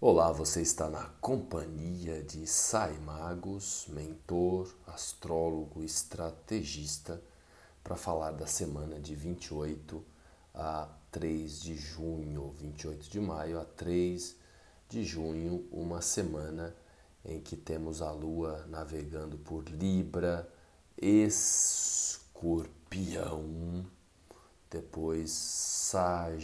Olá, você está na companhia de Sai Magos, mentor, astrólogo, estrategista, para falar da semana de 28 a 3 de junho, 28 de maio a 3 de junho, uma semana em que temos a Lua navegando por Libra, Escorpião, depois Sagitário.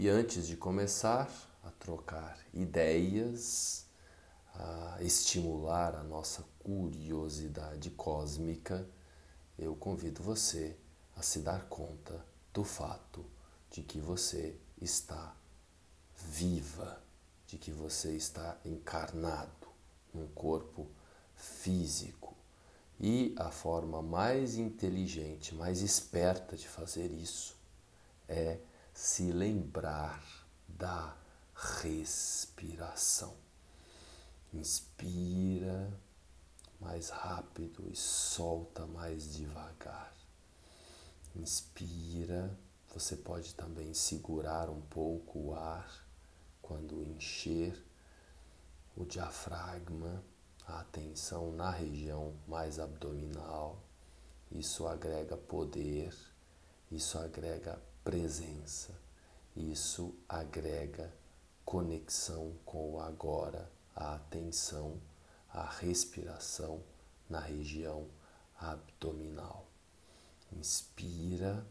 E antes de começar a trocar ideias, a estimular a nossa curiosidade cósmica, eu convido você a se dar conta do fato de que você está viva, de que você está encarnado num corpo físico. E a forma mais inteligente, mais esperta de fazer isso é se lembrar da respiração. Inspira mais rápido e solta mais devagar. Inspira, você pode também segurar um pouco o ar quando encher o diafragma, a atenção na região mais abdominal. Isso agrega poder, isso agrega presença. Isso agrega conexão com o agora, a atenção, a respiração na região abdominal. Inspira,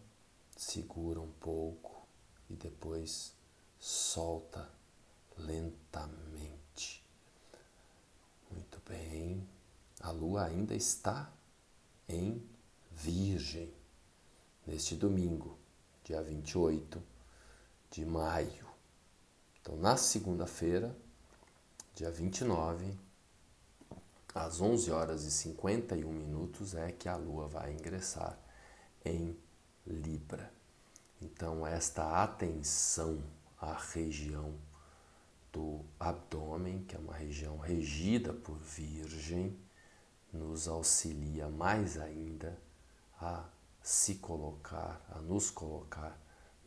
segura um pouco e depois solta lentamente. Muito bem. A lua ainda está em Virgem neste domingo dia 28 de maio. Então, na segunda-feira, dia 29, às 11 horas e 51 minutos, é que a Lua vai ingressar em Libra. Então, esta atenção à região do abdômen, que é uma região regida por Virgem, nos auxilia mais ainda a se colocar, a nos colocar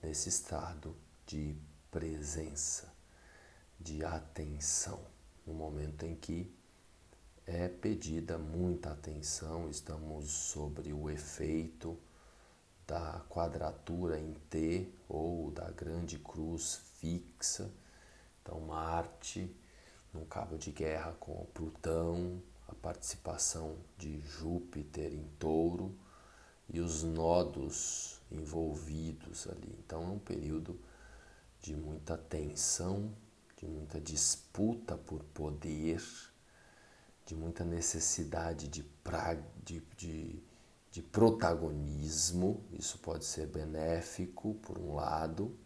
nesse estado de presença, de atenção, no momento em que é pedida muita atenção, estamos sobre o efeito da quadratura em T ou da grande cruz fixa. Então, Marte num cabo de guerra com Plutão, a participação de Júpiter em Touro e os nodos envolvidos ali. Então é um período de muita tensão, de muita disputa por poder, de muita necessidade de, pra, de, de, de protagonismo. Isso pode ser benéfico, por um lado,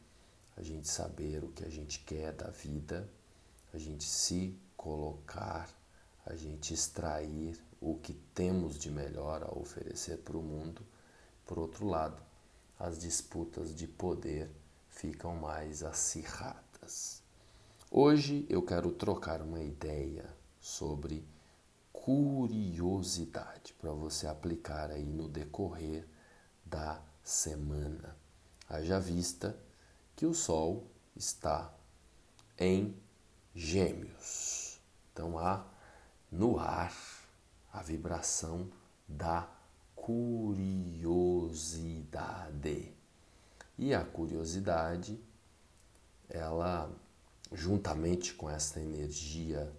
a gente saber o que a gente quer da vida, a gente se colocar, a gente extrair o que temos de melhor a oferecer para o mundo por outro lado, as disputas de poder ficam mais acirradas. Hoje eu quero trocar uma ideia sobre curiosidade para você aplicar aí no decorrer da semana. Haja vista que o Sol está em Gêmeos. Então há no ar a vibração da curiosidade. E a curiosidade, ela, juntamente com essa energia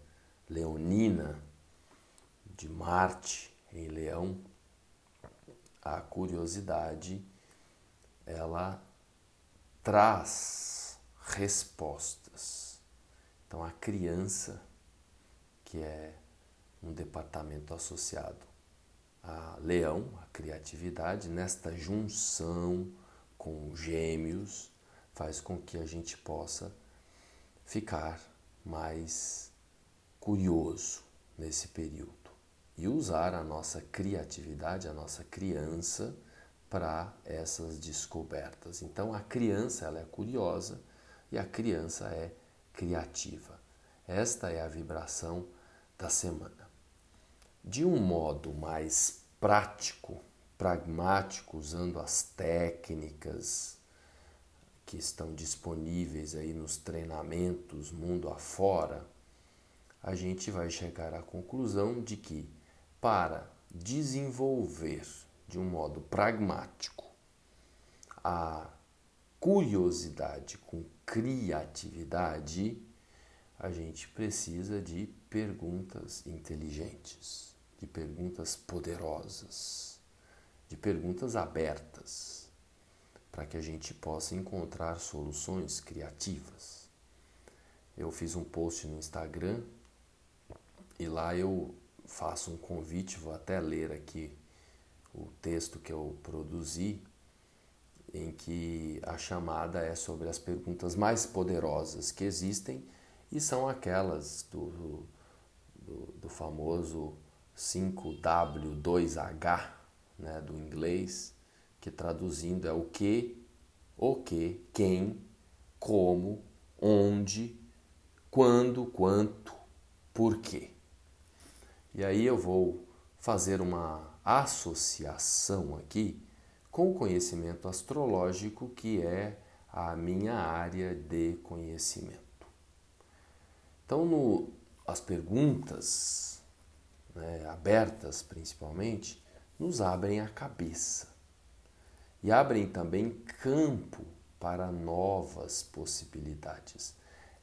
leonina de Marte em Leão, a curiosidade, ela traz respostas. Então, a criança, que é um departamento associado a leão, a criatividade, nesta junção com gêmeos, faz com que a gente possa ficar mais curioso nesse período e usar a nossa criatividade, a nossa criança para essas descobertas. Então a criança ela é curiosa e a criança é criativa. Esta é a vibração da semana de um modo mais prático, pragmático, usando as técnicas que estão disponíveis aí nos treinamentos mundo afora, a gente vai chegar à conclusão de que para desenvolver de um modo pragmático a curiosidade com criatividade, a gente precisa de perguntas inteligentes, de perguntas poderosas, de perguntas abertas, para que a gente possa encontrar soluções criativas. Eu fiz um post no Instagram e lá eu faço um convite, vou até ler aqui o texto que eu produzi, em que a chamada é sobre as perguntas mais poderosas que existem e são aquelas do, do, do famoso 5W2H, né, do inglês, que traduzindo é o que, o que, quem, como, onde, quando, quanto, por quê. E aí eu vou fazer uma associação aqui com o conhecimento astrológico, que é a minha área de conhecimento. Então, no, as perguntas né, abertas, principalmente, nos abrem a cabeça e abrem também campo para novas possibilidades.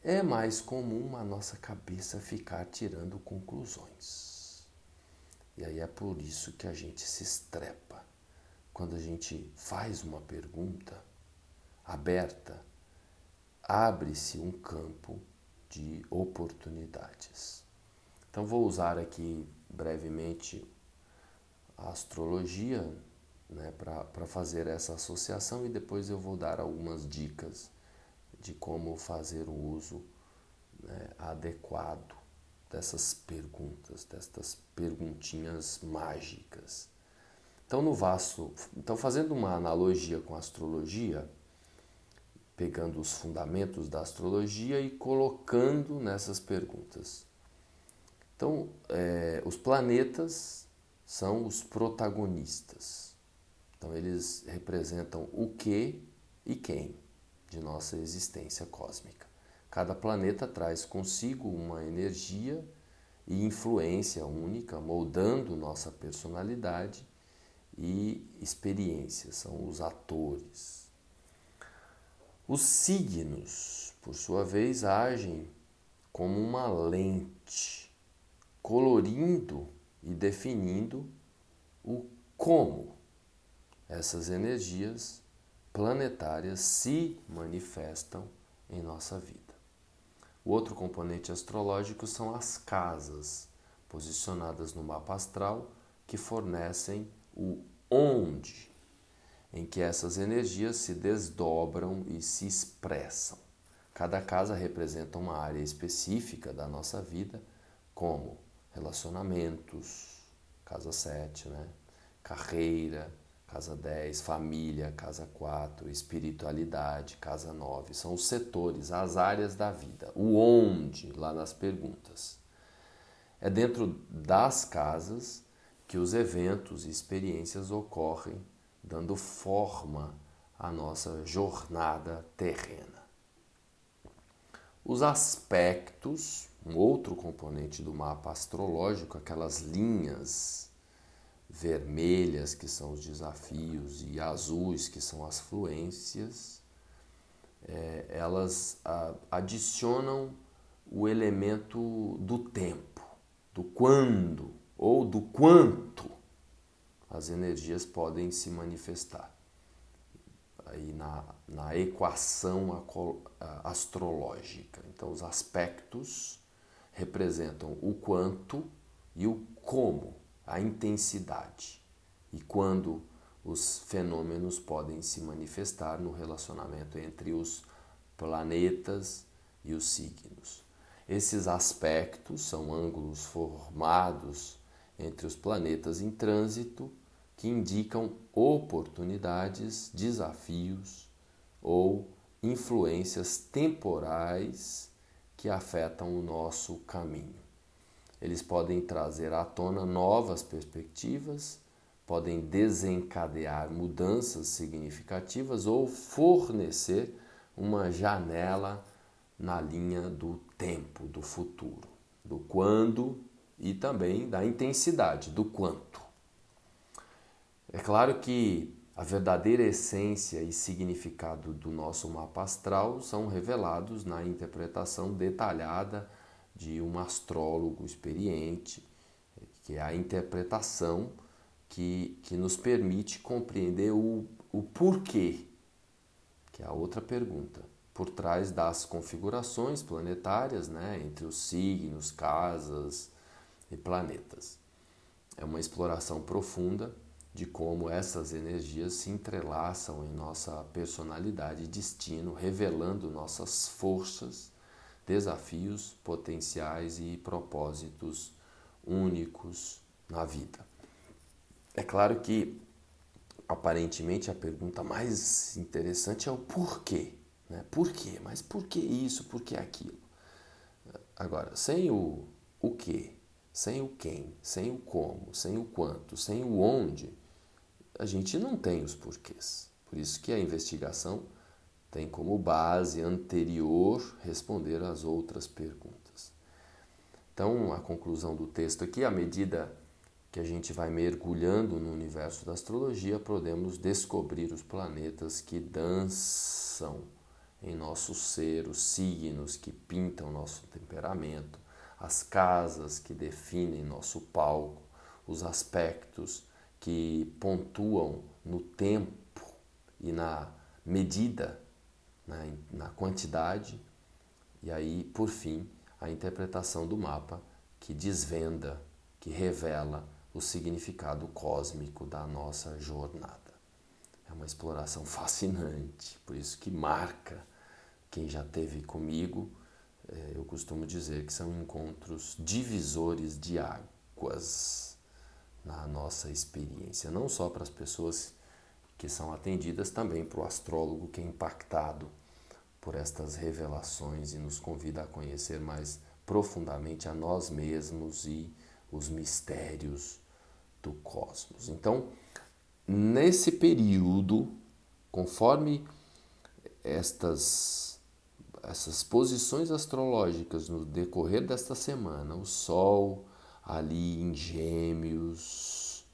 É mais comum a nossa cabeça ficar tirando conclusões. E aí é por isso que a gente se estrepa. Quando a gente faz uma pergunta aberta, abre-se um campo de oportunidades. Então vou usar aqui brevemente a astrologia né, para fazer essa associação e depois eu vou dar algumas dicas de como fazer o uso né, adequado dessas perguntas, destas perguntinhas mágicas. Então, no vasto, então fazendo uma analogia com a astrologia, pegando os fundamentos da astrologia e colocando nessas perguntas. Então, é, os planetas são os protagonistas. Então, eles representam o que e quem de nossa existência cósmica. Cada planeta traz consigo uma energia e influência única, moldando nossa personalidade e experiência, são os atores. Os signos, por sua vez, agem como uma lente, colorindo e definindo o como essas energias planetárias se manifestam em nossa vida. O outro componente astrológico são as casas, posicionadas no mapa astral, que fornecem o onde, em que essas energias se desdobram e se expressam. Cada casa representa uma área específica da nossa vida, como relacionamentos, casa 7, né? carreira, casa 10, família, casa 4, espiritualidade, casa 9. São os setores, as áreas da vida. O onde, lá nas perguntas. É dentro das casas que os eventos e experiências ocorrem, dando forma à nossa jornada terrena. Os aspectos, um outro componente do mapa astrológico, aquelas linhas vermelhas, que são os desafios, e azuis, que são as fluências, é, elas a, adicionam o elemento do tempo, do quando ou do quanto as energias podem se manifestar aí na, na equação astrológica. Então, os aspectos representam o quanto e o como a intensidade e quando os fenômenos podem se manifestar no relacionamento entre os planetas e os signos. Esses aspectos são ângulos formados entre os planetas em trânsito que indicam oportunidades, desafios ou influências temporais que afetam o nosso caminho. Eles podem trazer à tona novas perspectivas, podem desencadear mudanças significativas ou fornecer uma janela na linha do tempo, do futuro, do quando e também da intensidade, do quanto. É claro que a verdadeira essência e significado do nosso mapa astral são revelados na interpretação detalhada de um astrólogo experiente, que é a interpretação que, que nos permite compreender o, o porquê, que é a outra pergunta, por trás das configurações planetárias, né, entre os signos, casas e planetas. É uma exploração profunda de como essas energias se entrelaçam em nossa personalidade e destino, revelando nossas forças, desafios, potenciais e propósitos únicos na vida. É claro que aparentemente a pergunta mais interessante é o porquê, né? Por quê? Mas por que isso? Por que aquilo? Agora, sem o o que, sem o quem, sem o como, sem o quanto, sem o onde, a gente não tem os porquês. Por isso que a investigação tem como base anterior responder às outras perguntas. Então, a conclusão do texto aqui, à medida que a gente vai mergulhando no universo da astrologia, podemos descobrir os planetas que dançam em nosso ser, os signos que pintam nosso temperamento, as casas que definem nosso palco, os aspectos que pontuam no tempo e na medida, na, quantidade, e aí, por fim, a interpretação do mapa que desvenda, que revela o significado cósmico da nossa jornada. É uma exploração fascinante, por isso que marca quem já teve comigo. É, eu costumo dizer que são encontros divisores de águas na nossa experiência, não só para as pessoas que são atendidas, também para o astrólogo que é impactado por estas revelações e nos convida a conhecer mais profundamente a nós mesmos e os mistérios do cosmos. Então, nesse período, conforme estas essas posições astrológicas no decorrer desta semana, o Sol, ali em Gêmeos,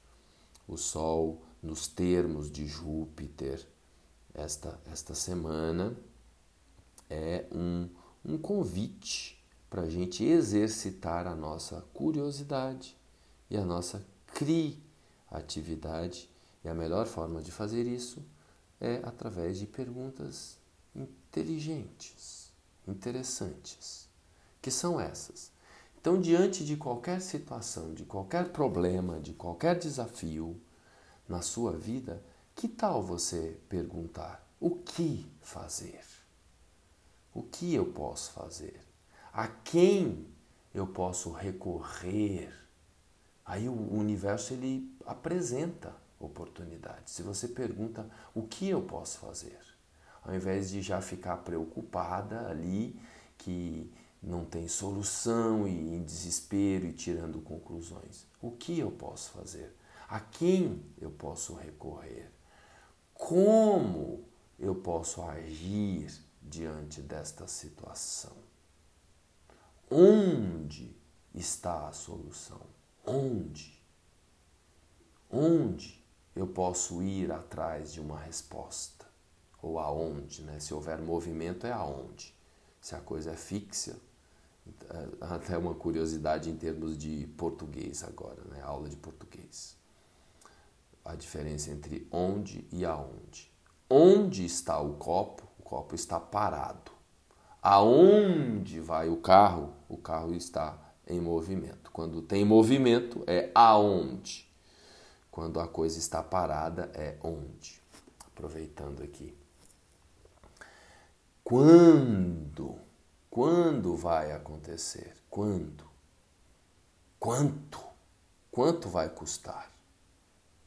o Sol nos termos de Júpiter, esta, esta semana é um, um convite para a gente exercitar a nossa curiosidade e a nossa criatividade. E a melhor forma de fazer isso é através de perguntas inteligentes, interessantes. Que são essas? Então, diante de qualquer situação, de qualquer problema, de qualquer desafio na sua vida, que tal você perguntar: o que fazer? O que eu posso fazer? A quem eu posso recorrer? Aí o universo ele apresenta oportunidades. Se você pergunta o que eu posso fazer, ao invés de já ficar preocupada ali que não tem solução e em desespero e tirando conclusões. O que eu posso fazer? A quem eu posso recorrer? Como eu posso agir diante desta situação? Onde está a solução? Onde? Onde eu posso ir atrás de uma resposta? Ou aonde, né? Se houver movimento, é aonde. Se a coisa é fixa, até uma curiosidade em termos de português agora, né? aula de português. A diferença entre onde e aonde. Onde está o copo? O copo está parado. Aonde vai o carro? O carro está em movimento. Quando tem movimento é aonde. Quando a coisa está parada é onde. Aproveitando aqui. Quando quando vai acontecer? Quando? Quanto? Quanto vai custar?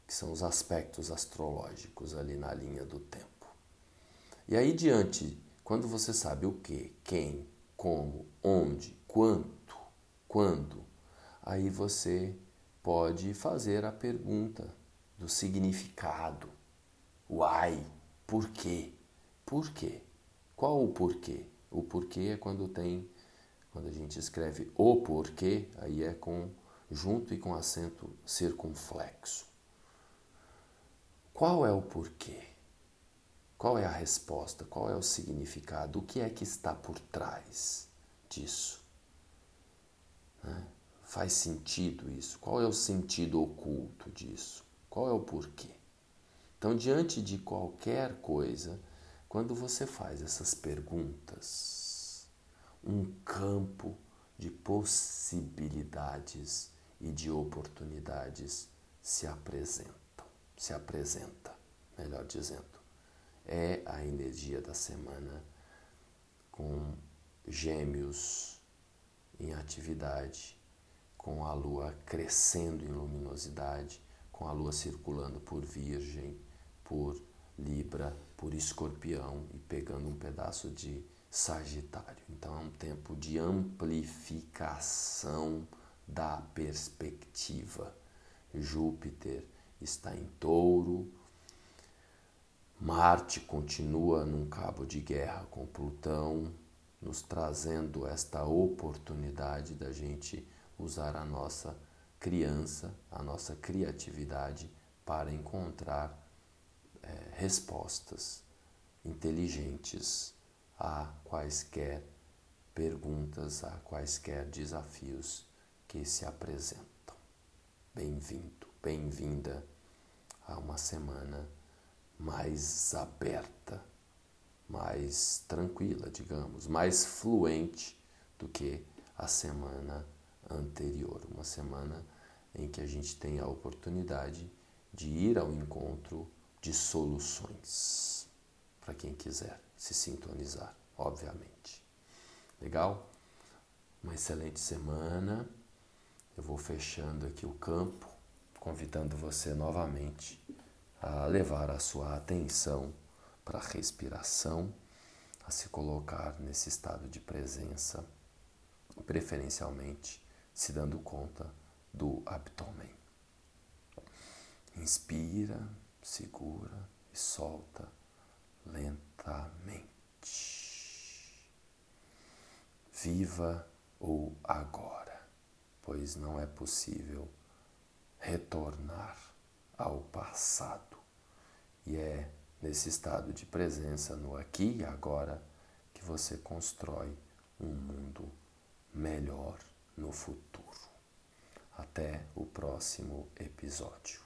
Que são os aspectos astrológicos ali na linha do tempo. E aí diante, quando você sabe o que, quem, como, onde, quanto, quando, aí você pode fazer a pergunta do significado. Why? Por quê? Por quê? Qual o porquê? O porquê é quando tem, quando a gente escreve o porquê, aí é com junto e com acento circunflexo. Qual é o porquê? Qual é a resposta? Qual é o significado? O que é que está por trás disso? Né? Faz sentido isso? Qual é o sentido oculto disso? Qual é o porquê? Então, diante de qualquer coisa, quando você faz essas perguntas, um campo de possibilidades e de oportunidades se apresentam, se apresenta, melhor dizendo. É a energia da semana com gêmeos em atividade, com a lua crescendo em luminosidade, com a lua circulando por Virgem, por Libra, por Escorpião e pegando um pedaço de Sagitário. Então é um tempo de amplificação da perspectiva. Júpiter está em touro, Marte continua num cabo de guerra com Plutão, nos trazendo esta oportunidade da gente usar a nossa criança, a nossa criatividade para encontrar é, respostas inteligentes a quaisquer perguntas, a quaisquer desafios que se apresentam. Bem-vindo, bem-vinda a uma semana mais aberta, mais tranquila, digamos, mais fluente do que a semana anterior. Uma semana em que a gente tem a oportunidade de ir ao encontro de soluções para quem quiser se sintonizar, obviamente. Legal? Uma excelente semana. Eu vou fechando aqui o campo, convidando você novamente a levar a sua atenção para a respiração, a se colocar nesse estado de presença, preferencialmente se dando conta do abdômen. Inspira segura e solta lentamente. Viva o agora, pois não é possível retornar ao passado. E é nesse estado de presença no aqui e agora que você constrói um mundo melhor no futuro. Até o próximo episódio.